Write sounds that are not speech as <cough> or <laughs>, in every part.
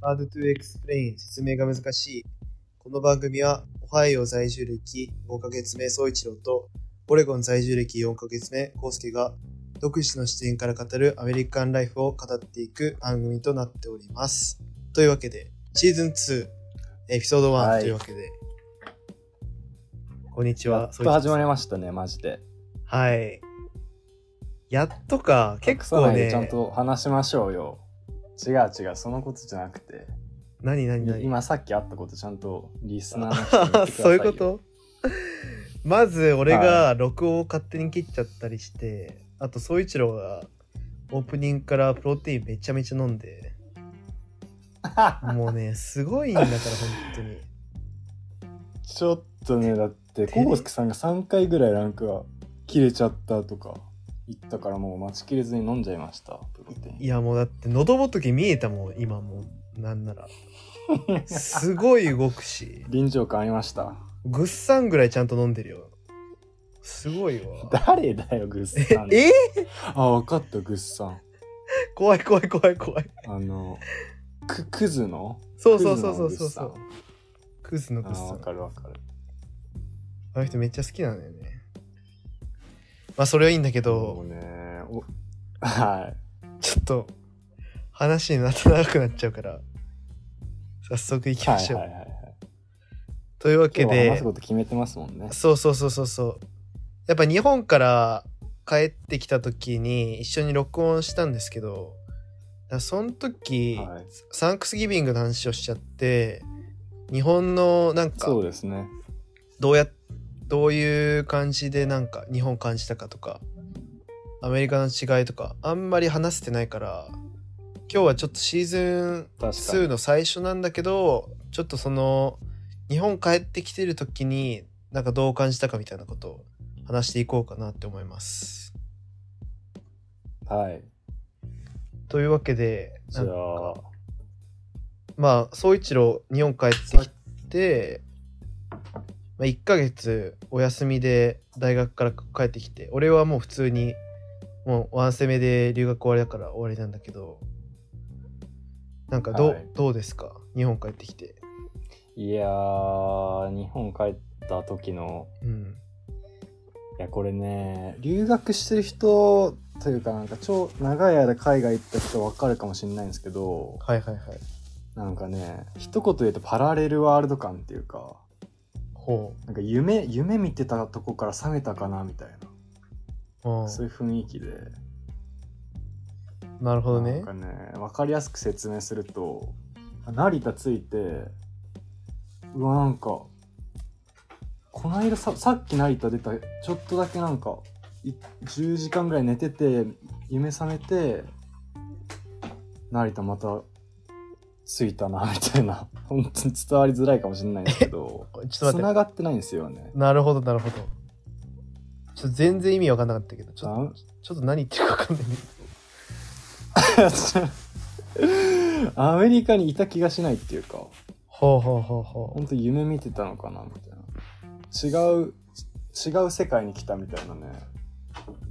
Hard to Explain 説明が難しい。この番組は、オハイオ在住歴5ヶ月目、総一郎と、オレゴン在住歴4ヶ月目、コウスケが、独自の視点から語るアメリカンライフを語っていく番組となっております。というわけで、シーズン2、エピソード1はいというわけで、こんにちは。やっと始まりりましたね、マジで。はい。やっとか、結構ね、ちゃんと話しましょうよ。違う違う、そのことじゃなくて。何何何？今さっきあったことちゃんとリスナーの人に言ってくださそういうこと？まず俺が録音を勝手に切っちゃったりして、あと総一郎がオープニングからプロテインめちゃめちゃ飲んで。もうね <laughs> すごいんだから本当に。ちょっとね、だって、コウスケさんが3回ぐらいランクが切れちゃったとか言ったからもう待ちきれずに飲んじゃいました、いやもうだって喉仏見えたもん今もうなんならすごい動くし <laughs> 臨場感ありました。ぐっさんぐらいちゃんと飲んでるよすごいわ誰だよ、グッサン。えあ、わかった、グッサン。怖い怖い怖い怖いあの、く、クズの？そうそうそうそうそうそうクズのぐっさんわかるわかる。あの人めっちゃ好きなんだよね。まあそれはいいんだけもどう、ね、おはい。と話になって長くなっちゃうから、早速行きましょう。はいはいはいはい。というわけで話す、こと決めてますもんね。そうそうそうそうそう。やっぱ日本から帰ってきた時に一緒に録音したんですけど、その時、はいサンクスギビングの話をしちゃって、日本のなんかそうですね。どうやどういう感じでなんか日本感じたかとかアメリカの違いとかあんまり話せてないから今日はちょっとシーズン確か2に。の最初なんだけどちょっとその日本帰ってきてる時になんかどう感じたかみたいなことを話していこうかなって思います。はい。というわけでじゃなんかあ、まあ総一郎日本帰ってきて、まあ、1ヶ月お休みで大学から帰ってきて俺はもう普通にもうワンセメで留学終わりだから終わりなんだけどなんかどう,、はい。どうですか？日本帰ってきて。いやー、日本帰った時の、うん。いや、これね、留学してる人というか、なんか超長い間海外行った人わかるかもしれないんですけど、はいはいはい。なんかね、一言言うとパラレルワールド感っていうか、ほなんか夢、夢見てたとこから覚めたかなみたいな、そういう雰囲気で、なるほどね。なんかね、わかりやすく説明すると、成田着いて、うわ、なんか、この間さ、さっき成田出た、ちょっとだけなんか、い10時間ぐらい寝てて、夢覚めて、成田また着いたな、<laughs> みたいな。本当に伝わりづらいかもしれないんですけど、<laughs> ちょっと待って。繋がってないんですよね。なるほどなるほどちょっと全然意味わかんなかったけどちょっあ？とちょっと何言ってるかわかんないんだけど。<laughs> アメリカにいた気がしないっていうか、ほうほうほうほ本当夢見てたのかなみたいな。違う違う世界に来たみたいなね。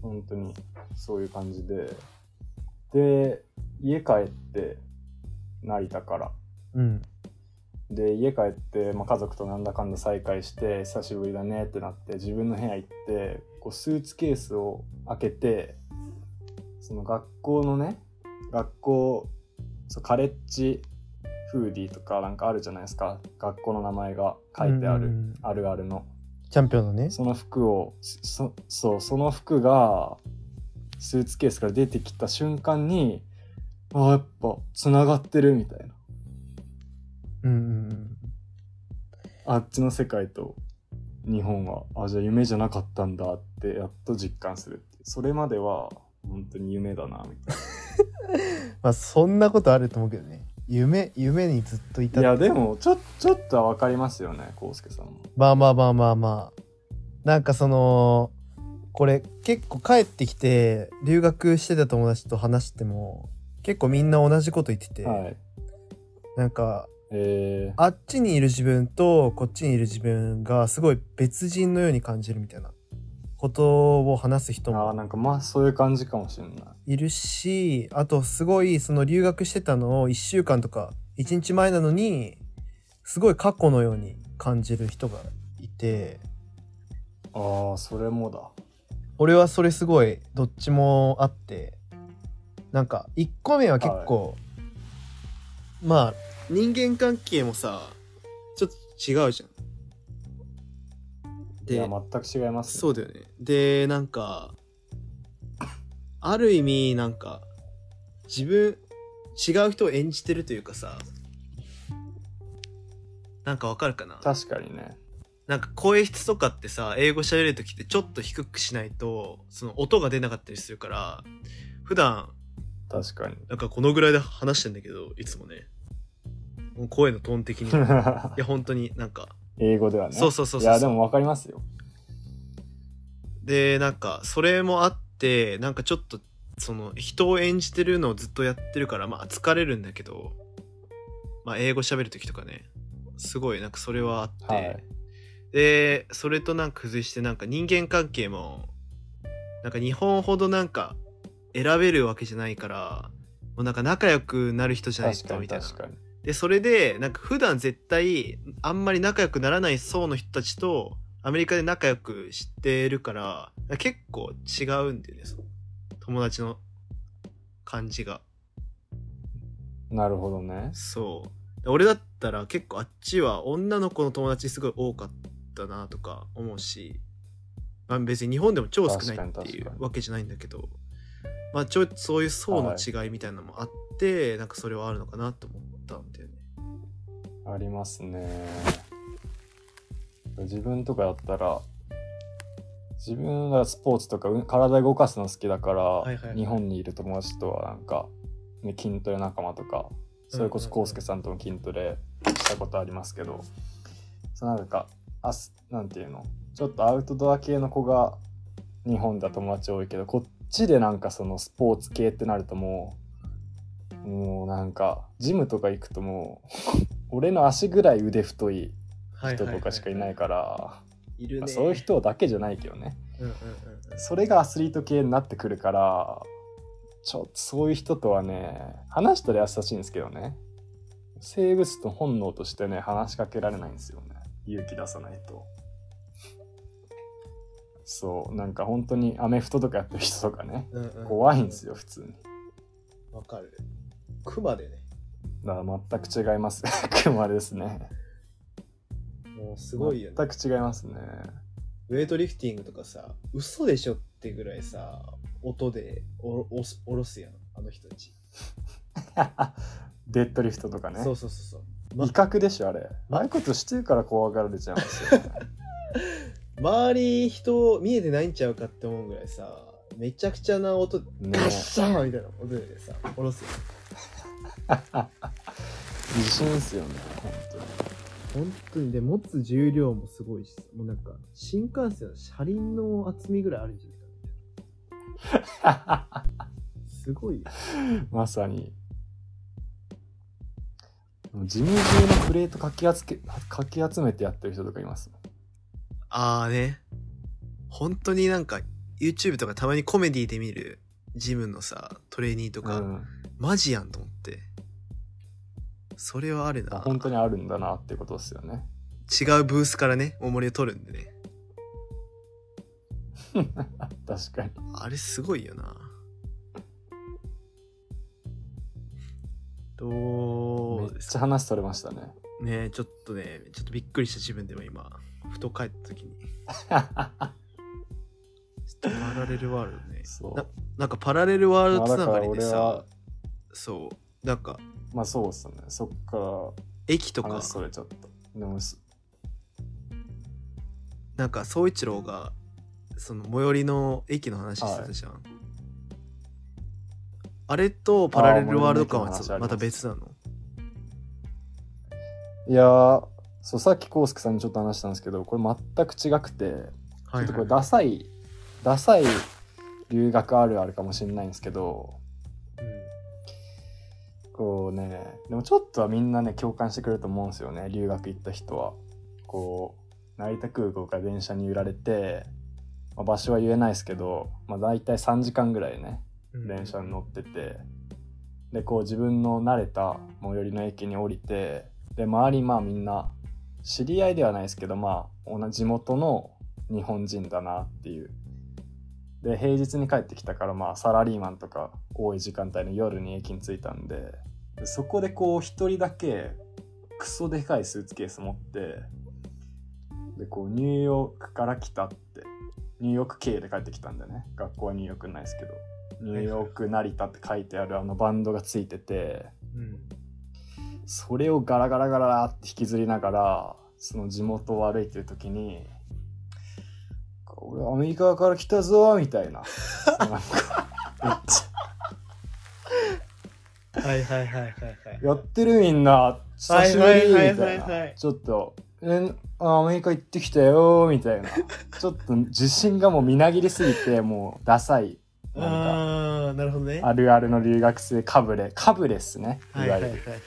本当にそういう感じで。で家帰って成田から。ううん。で家帰って、まあ、家族となんだかんだ再会して久しぶりだねってなって自分の部屋行ってこうスーツケースを開けてその学校のね学校そうカレッジフーディーとかなんかあるじゃないですか。学校の名前が書いてある、あるあるの。チャンピオンのね。その服をそそうその服がスーツケースから出てきた瞬間にあやっぱつながってるみたいな。うん。あっちの世界と日本はあじゃあ夢じゃなかったんだってやっと実感するってそれまでは本当に夢だなみたい <laughs> まあそんなことあると思うけどね。夢夢にずっといたないやでもちょちょっとは分かりますよね康介さんも。まあまあまあまあまあ。なんかそのこれ結構帰ってきて留学してた友達と話しても結構みんな同じこと言ってて、はい。なんかえあっちにいる自分とこっちにいる自分がすごい別人のように感じるみたいなことを話す人ー、あなんかまあそういう感じかもしれない。いるしあとすごいその留学してたのを1週間とか1日前なのにすごい過去のように感じる人がいて。ああそれもだ。俺はそれすごいどっちもあって。なんか1個目は結構、まあ人間関係もさちょっと違うじゃん。いや全く違いますねそうだよね。で、なんか、ある意味、なんか、自分、違う人を演じてるというかさ、なんかわかるかな？確かにねなんか声質とかってさ、英語喋るときってちょっと低くしないと、その音が出なかったりするから、普段、確かになんかこのぐらいで話してんだけど、いつもね。声のトーン的に。<laughs> いや、本当になんか、英語ではね。そうそうそうそう。いやでも分かりますよ。で、なんか、それもあって、なんかちょっと、その、人を演じてるのをずっとやってるから、まあ、疲れるんだけど、まあ、英語喋るときとかね、すごい、なんかそれはあって、はい。で、それとなんか付随して、なんか人間関係も、なんか日本ほどなんか、選べるわけじゃないから、もうなんか仲良くなる人じゃないとみたいな。で、それで、なんか普段絶対、あんまり仲良くならない層の人たちと、アメリカで仲良くしてるから、結構違うんだよね、友達の感じが。なるほどねそう。俺だったら結構あっちは女の子の友達すごい多かったなとか思うし、まあ別に日本でも超少ないっていうわけじゃないんだけど、まあちょそういう層の違いみたいなのもあって、なんかそれはあるのかなと思ったんだよね。ありますね。自分とかだったら自分がスポーツとかうん体動かすの好きだから、いはいはい。日本にいる友達とはなんか、ね、筋トレ仲間とかそれこそうんうんうん康介さんとも筋トレしたことありますけど、そうなんかあすなんていうのちょっとアウトドア系の子が日本では友達多いけどこっちでなんかそのスポーツ系ってなるともうもうなんかジムとか行くともう <laughs> 俺の足ぐらい腕太い人とかしかいないから、いるね。まあそういう人だけじゃないけどね。うんうんうんそれがアスリート系になってくるからちょっとそういう人とはね話したら優しいんですけどね。生物と本能としてね話しかけられないんですよね。勇気出さないと。そうなんか本当にアメフトとかやってる人とかね。うんうん。怖いんですよ普通に。わかる。クマでね。だ全く違います <laughs> クマですねもうすごいよね。全く違いますねウェイトリフティングとかさ、嘘でしょってぐらいさ、音でおろおすおろすやん、あの人たち。<laughs> デッドリフトとかねそうそうそうそう。威嚇でしょあれああいうことしてるから怖がられちゃうんですよね <laughs> 周り人見えてないんちゃうかって思うぐらいさ、めちゃくちゃな音、ねガッシャーみたいな音でさ、おろすよ。自信っすよね本当に。本当に。で持つ重量もすごいしさもうなんか新幹線の車輪の厚みぐらいあるんじゃないかな <laughs> すごいよ。まさに。ジム中のプレートかき集けかき集めてやってる人とかいます。ああね。本当になんか YouTube とかたまにコメディで見るジムのさトレーニーとか、うん、マジやんと思ってそれはあるな。あ本当にあるんだなっていうことですよね。違うブースからね重りを取るんでね。<laughs> 確かに。あれすごいよな。どめっうですちゃ話取れましたね。ねちょっとねちょっとびっくりした自分でも今ふと帰った時に。<laughs> パラレルワールドね。そう。ななんかパラレルワールドつながりでさ。そう。なんかまあそうですね。そっか駅とか？それちゃった。でもすなんか宗一郎がその最寄りの駅の話してたじゃん、あれとパラレルワールド感はまた別なの？いやーそうさっき康介さんにちょっと話したんですけどこれ全く違くてちょっとこれダサいダサい留学あるあるかもしれないんですけどね。でもちょっとはみんなね共感してくれると思うんですよね。留学行った人は。こう成田空港から電車に揺られて、まあ、場所は言えないですけど、まあ、大体3時間ぐらいねうん。電車に乗ってて。でこう自分の慣れた最寄りの駅に降りてで周りまあみんな知り合いではないですけどまあ同じ地元の日本人だなっていう。で平日に帰ってきたからまあサラリーマンとか多い時間帯の夜に駅に着いたんででそこでこう一人だけクソでかいスーツケース持ってでこうニューヨークから来たってニューヨーク経由で帰ってきたんだよね。学校はニューヨークないですけど。ニューヨーク成田って書いてあるあのバンドがついててうん。それをガラガラガラって引きずりながらその地元を歩いてる時に「俺アメリカから来たぞ」みたいな。<laughs> なんかめっちはいはいはいはいはい。ゃやってるみんな久しぶりみたはいないちょっと「えあアメリカ行ってきたよ」みたいな <laughs> ちょっと自信がもうみなぎりすぎてもうダサいなんかなるほどね。あるあるの留学生かぶれかぶれっすねいわゆるはいはいはいはい。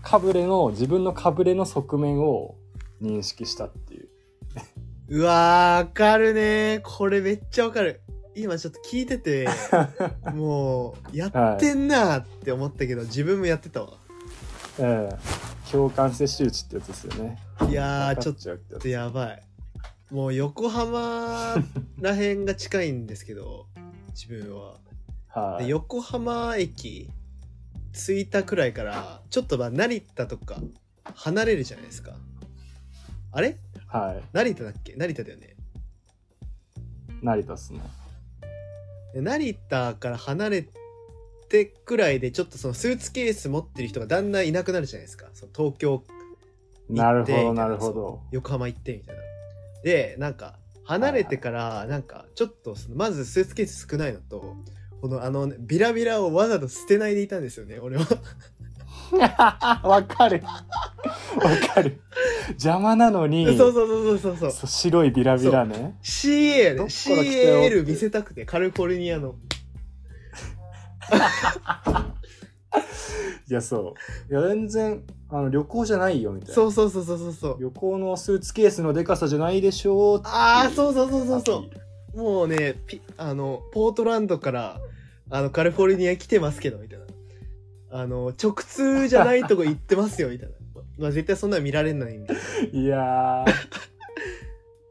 かぶれの自分のかぶれの側面を認識したっていううわー、わかるねこれめっちゃわかる。今ちょっと聞いてて、<laughs> もう、やってんなーって思ったけど、自分もやってたわ。ええ共感性周知ってやつですよねいやー、ちょっととやばい。もう横浜らへんが近いんですけど、自分は。はいで横浜駅着いたくらいから、ちょっとまあ成田とか離れるじゃないですか。あれ？はい成田だっけ？成田だよね。成田っすねで成田から離れてくらいでちょっとそのスーツケース持ってる人がだんだんいなくなるじゃないですか。その東京なるほどな。るほど。横浜行ってみたいな。でなんか離れてからなんかちょっとそのまずスーツケース少ないのとこのあのビラビラをわざと捨てないでいたんですよね俺は <laughs> わかる。わかる。邪魔なのにそうそうそうそうそう。そう白いビラビラね。CA ね CAL 見せたくてカリフォルニアの。<laughs> いやそう。いや全然あの旅行じゃないよみたいな。そうそうそうそうそう。旅行のスーツケースのでかさじゃないでしょうああそうそうそうそうそう。もうねピあのポートランドからあのカリフォルニア来てますけどみたいなあの直通じゃないとこ行ってますよみたいな。<laughs> まあ絶対そんなの見られないんで。いや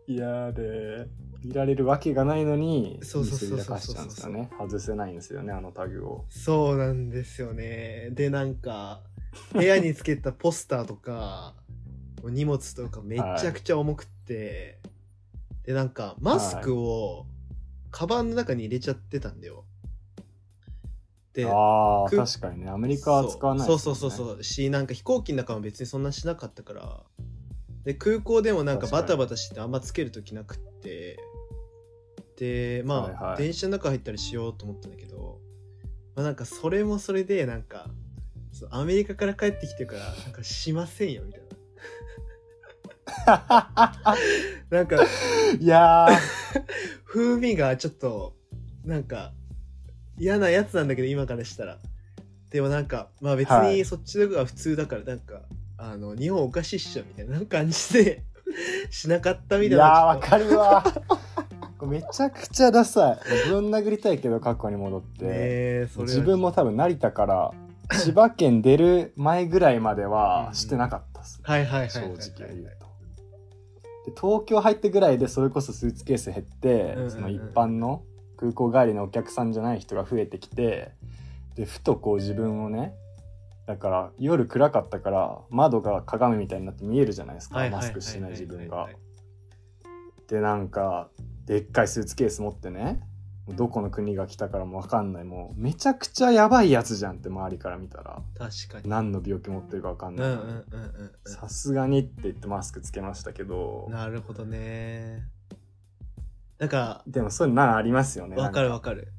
ー、いやーで、見られるわけがないのに、そうそうそうそう見せびらかしちゃうんですよね。外せないんですよね、あのタグを。そうなんですよね。でなんか部屋につけたポスターとか荷物とかめちゃくちゃ重くって、でなんかマスクをカバンの中に入れちゃってたんだよでああ、く確かにね、アメリカは使わないそう。そうそうそうしなんか飛行機の中も別にそんなしなかったから。で空港でもなんかバタバタしてあんまつける時なくって。でまあ、はいはい。電車の中入ったりしようと思ったんだけど、まあ、なんかそれもそれでなんかアメリカから帰ってきてるからなんかしませんよみたいな。<laughs> なんかいやー、<laughs> 風味がちょっとなんか嫌なやつなんだけど今からしたらでもなんかまあ別はいにそっちの方が普通だからなんか、あの日本おかしいっしょみたいな <laughs> 感じで <laughs> しなかったみたいいやー、わなかるわ。めちゃくちゃダサい。ぶん殴りたいけど、過去に戻って。ね自分も多分成田から千葉県出る前ぐらいまではしてなかったっすね。はいはいはい正直言うと。で東京入ってぐらいでそれこそスーツケース減って、その一般の空港帰りのお客さんじゃない人が増えてきてでふとこう自分をねだから夜暗かったから窓が鏡みたいになって見えるじゃないですか。マスクしてない自分が。はい。でなんかでっかいスーツケース持ってねどこの国が来たからも分かんない。もうめちゃくちゃやばいやつじゃんって周りから見たら確かに。何の病気持ってるか分かんうんないさすがにって言ってマスクつけましたけど。うんなるほどねなんかでもそういうのありますよね。わかるわか。かる。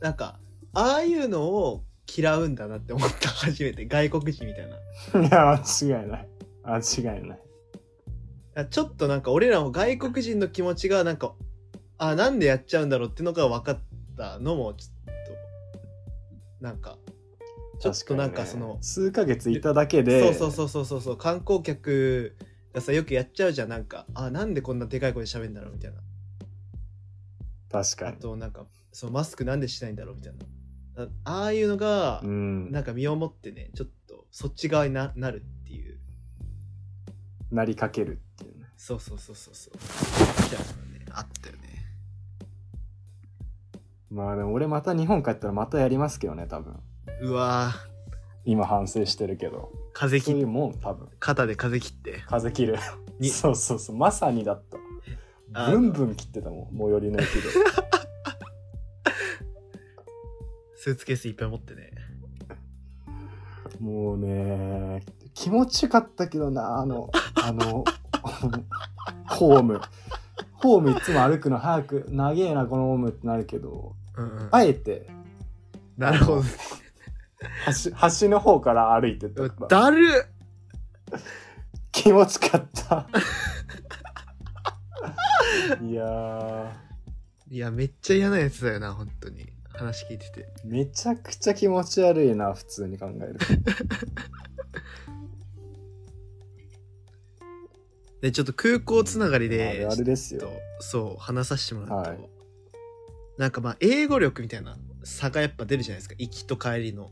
なんかああいうのを嫌うんだなって思った初めて。外国人みたいな。る <laughs> いや間違いない。間違いない。あちょっとなんか俺らも外国人の気持ちがなんかあなんでやっちゃうんだろうっていうのが分かったのもちょっとなんかちょっとなんかその、ね数ヶ月いただけでそうそうそうそうそうそう観光客がさよくやっちゃうじゃん。なんかあなんでこんなでかい声で喋るんだろうみたいな。あ確かにとなんかそうマスクなんでしないんだろうみたいなあああいうのがう、ん。なんか身をもってね、ちょっとそっち側にななるっていう。なりかけるっていうね。そうそうそうそうそう。みたいなのね、あったよね。まあでも俺また日本帰ったらまたやりますけどね、多分。うわ今反省してるけど。ー風そういうもん、多分。肩で風切って。風切る。に <laughs> そうそうそう。まさにだった。あブンブン切ってたもん、最寄りの駅で。<laughs> スーツケースいっぱい持ってね。もうね、気持ちよかったけどな、あの、<laughs> あの、ホーム。ホームいつも歩くの早く、長えな、このホームってなるけど、うんうん。あえて、なるほどね。端、端の方から歩いてっただるっ <laughs> 気持ちかった。いやー、いや、めっちゃ嫌なやつだよな、本当に。話聞いてて。めちゃくちゃ気持ち悪いな、普通に考えると。<laughs> で、ちょっと空港つながりあでれ、あれですよそう、話させてもらうと、はいなんかまあ、英語力みたいな差がやっぱ出るじゃないですか。行きと帰りの。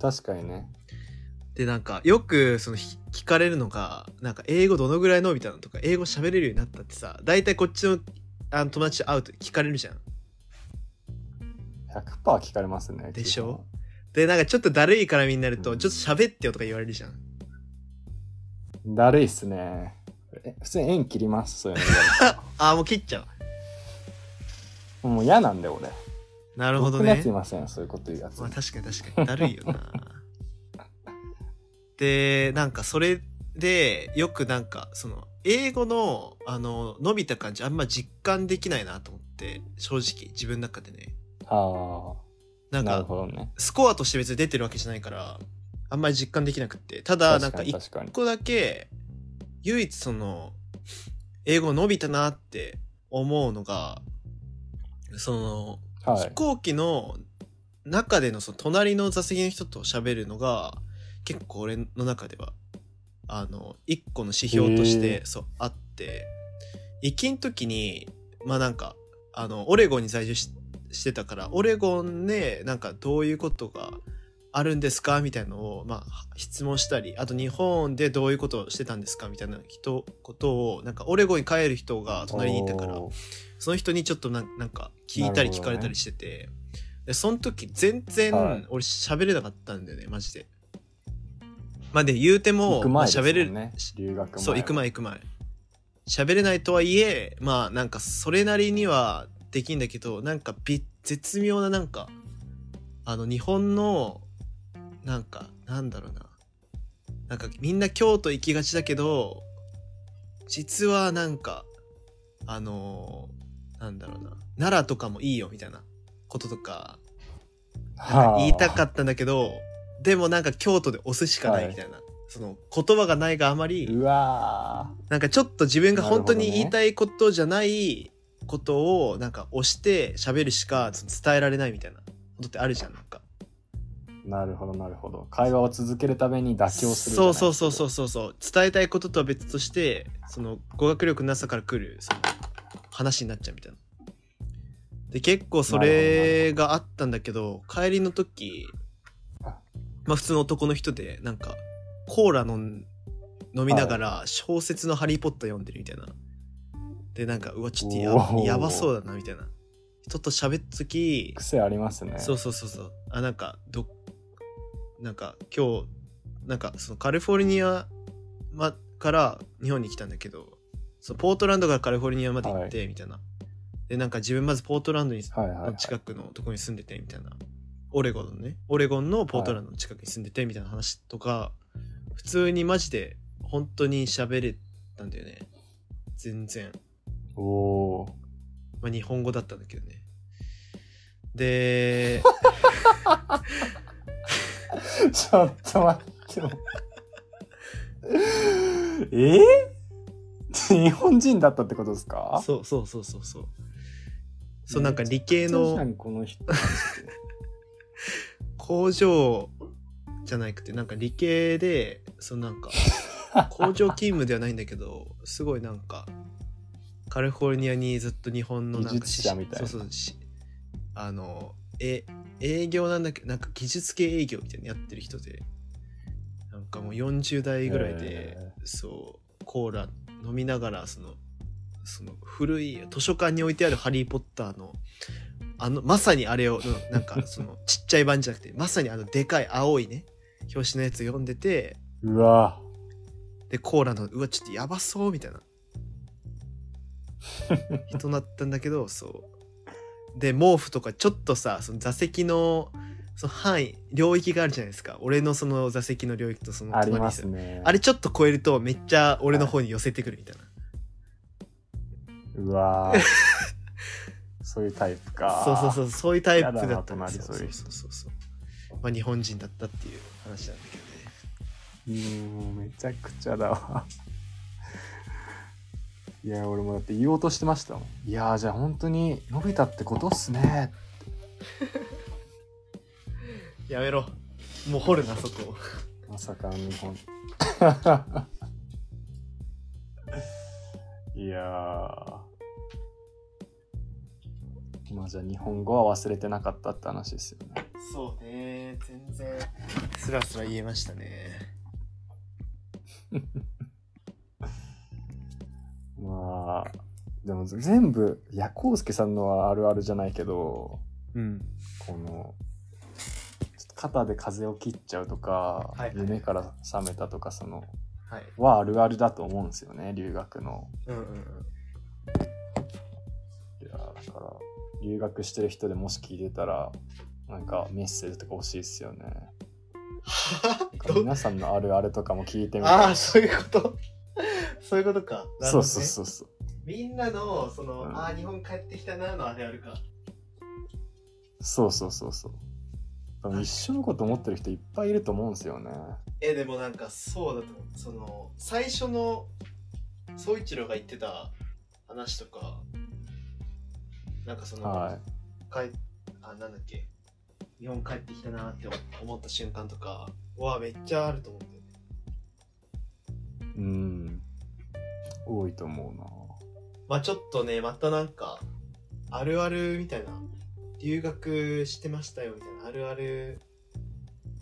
確かにね。で、なんか、よく、その、ひ聞かれるのが、なんか、英語どのぐらい伸びたのとか、英語喋れるようになったってさ、大体こっちの、あの、友達と会うと聞かれるじゃん。100%聞かれますね。でしょ？で、なんかちょっとだるい絡みになると、ちょっと喋ってよとか言われるじゃん。だるいっすね。え普通に縁切ります、そういうの <laughs> あー、もう切っちゃう。らもう嫌なんだよ、俺。なるほどね僕のやつい。ません、そういうこと言うやつ。まあ確かに確かにだるいよなでなんかそれでよくなんかその英語のあの伸びた感じあんま実感できないなと思って正直自分の中でねああ、なんかほどね。スコアとして別に出てるわけじゃないからあんまり実感できなくってただなん確かか一。個だけ唯一その英語伸びたなって思うのがそのはい。飛行機の中でのその隣の座席の人と喋るのが結構俺の中ではあの一個の指標としへてそうあって行きん時にまあなんかあのオレゴンに在住ししてたからオレゴンでなんかどういうことがあるんですかみたいなのを、まあ、質問したりあと日本でどういうことをしてたんですかみたいな人ことをなんかオレゴンに帰る人が隣にいたからその人にちょっとなんなんか聞いたり聞かれたりしてて、でその時全然はい。俺喋れなかったんだよねマジで。まあで言うても行く前ですもんまあ喋れる、ね。留学前。そう行く前行く前喋れないとはいえまあなんかそれなりにはできんだけどなんかび絶妙ななんかあの日本のなんかなんだろうななんかみんな京都行きがちだけど実はなんかあのなんだろうな奈良とかもいいよみたいなこととかなんか言いたかったんだけどでもなんか京都で押すしかないみたいな、その言葉がないがあまりうわなんかちょっと自分が本当に言いたいことじゃないことをなんか押して喋るしか伝えられないみたいな。ことってあるじゃんなんか。ーなるほど、なるほど。会話を続けるために妥協する。そうそうそうそううそうそう。伝えたいこととは別としてその語学力のなさから来るその話になっちゃうみたいな。で結構それがあったんだけど帰りの時あまあ普通の男の人でなんかコーラ飲ん飲みながら小説の「ハリー・ポッター」読んでるみたいな。でなんかうわちょっとややばそうだなみたいな。人と喋った時癖ありますね。そうそうそうそう。あなんかどなんか今日なんかそのカリフォルニア、ま、から日本に来たんだけどそのポートランドからカリフォルニアまで行ってみたいな、でなんか自分まずポートランドにはいはい、はい。の近くのとこに住んでてみたいなオレゴンのね。オレゴンのポートランドの近くに住んでてみたいな話とか、普通にマジで本当に喋れたんだよね。全然。おおー。まあ日本語だったんだけどね。でちょっと待って。よ。え？ー、日本人だったってことですか？そうそうそうそうそう。そうなんか理系のこの人。工場じゃなくてなんか理系でそのなんか <laughs> 工場勤務ではないんだけどすごいなんかカリフォルニアにずっと日本のなんか技術者みたいな。そうそうしあのえ営業なんだけどなんか技術系営業みたいなのやってる人でなんかもう40代ぐらいで、へそうコーラ飲みながらそのその古い図書館に置いてある「ハリー・ポッターの」あのまさにあれをうん <laughs> なんかそのちっちゃい版じゃなくてまさにあのでかい青いね表紙のやつ読んでてうわ。でコーラのうわちょっとやばそうみたいな。<laughs> 人なったんだけどそう。で毛布とかちょっとさその座席のその範囲領域があるじゃないですか。俺のその座席の領域とその隣すね。あれちょっと超えるとめっちゃ俺の方に寄せてくるみたいな、うわー <laughs> そういうタイプか。そうそうそうそういうタイプだったんですよ隣そうそうそうそうまあ日本人だったっていう話なんだけどねうーん、めちゃくちゃだわ。<laughs> いや、俺もだって言おうとしてましたもん。いやー、じゃあ本当に伸びたってことっすね。<laughs> やめろもう掘るなそこまさかの日本。<laughs> いやー。まあじゃあ日本語は忘れてなかったって話ですよね。そうね。全然。スラスラ言えましたね。<laughs> まあ、でも全部、いや、コウスケさんのはあるあるじゃないけど、うん。この、肩で風を切っちゃうとか、はいはい。夢から覚めたとか、その、はい。はあるあるだと思うんですよね、留学の。うんうんうん留学してる人でもし聞いてたら、なんかメッセージとか欲しいですよね。<laughs> 皆さんのあるあるとかも聞いてみたいああそういうこと？<laughs> そういうことかねそうそうそうそう。みんなのその、うんああ日本帰ってきたなのあれあるかそうそうそうそう。一緒のこと思ってる人いっぱいいると思うんですよね。えでもなんかそうだと思うその最初の宗一郎が言ってた話とかなんかその、はい。帰あなんだっけ日本帰ってきたなって思った瞬間とかはめっちゃあると思うんだよねうん。多いと思うな。まあちょっとねまたなんかあるあるみたいな留学してましたよみたいなあるある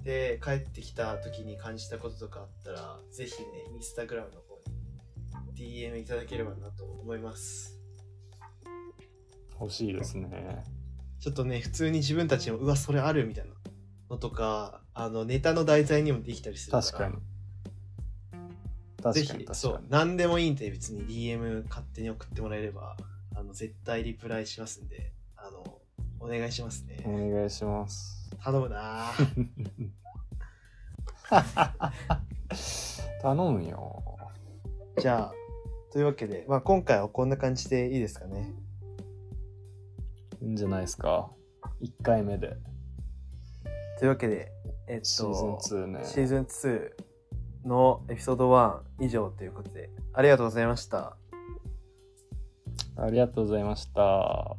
で帰ってきた時に感じたこととかあったらぜひねインスタグラムの方に DM いただければなと思います欲しいですね。ちょっとね普通に自分たちもうわそれあるみたいなのとかあのネタの題材にもできたりするから確かに。ぜ確かにひそう。何でもいいんで別に DM 勝手に送ってもらえればあの絶対リプライしますんであのお願いしますね、お願いします。頼むな <laughs> 頼むよ。じゃあというわけで、まあ、今回はこんな感じでいいですかねいいんじゃないですか？1回目で。というわけでえっとシーズン2ね。シーズン2のエピソード1以上ということでありがとうございましたありがとうございました。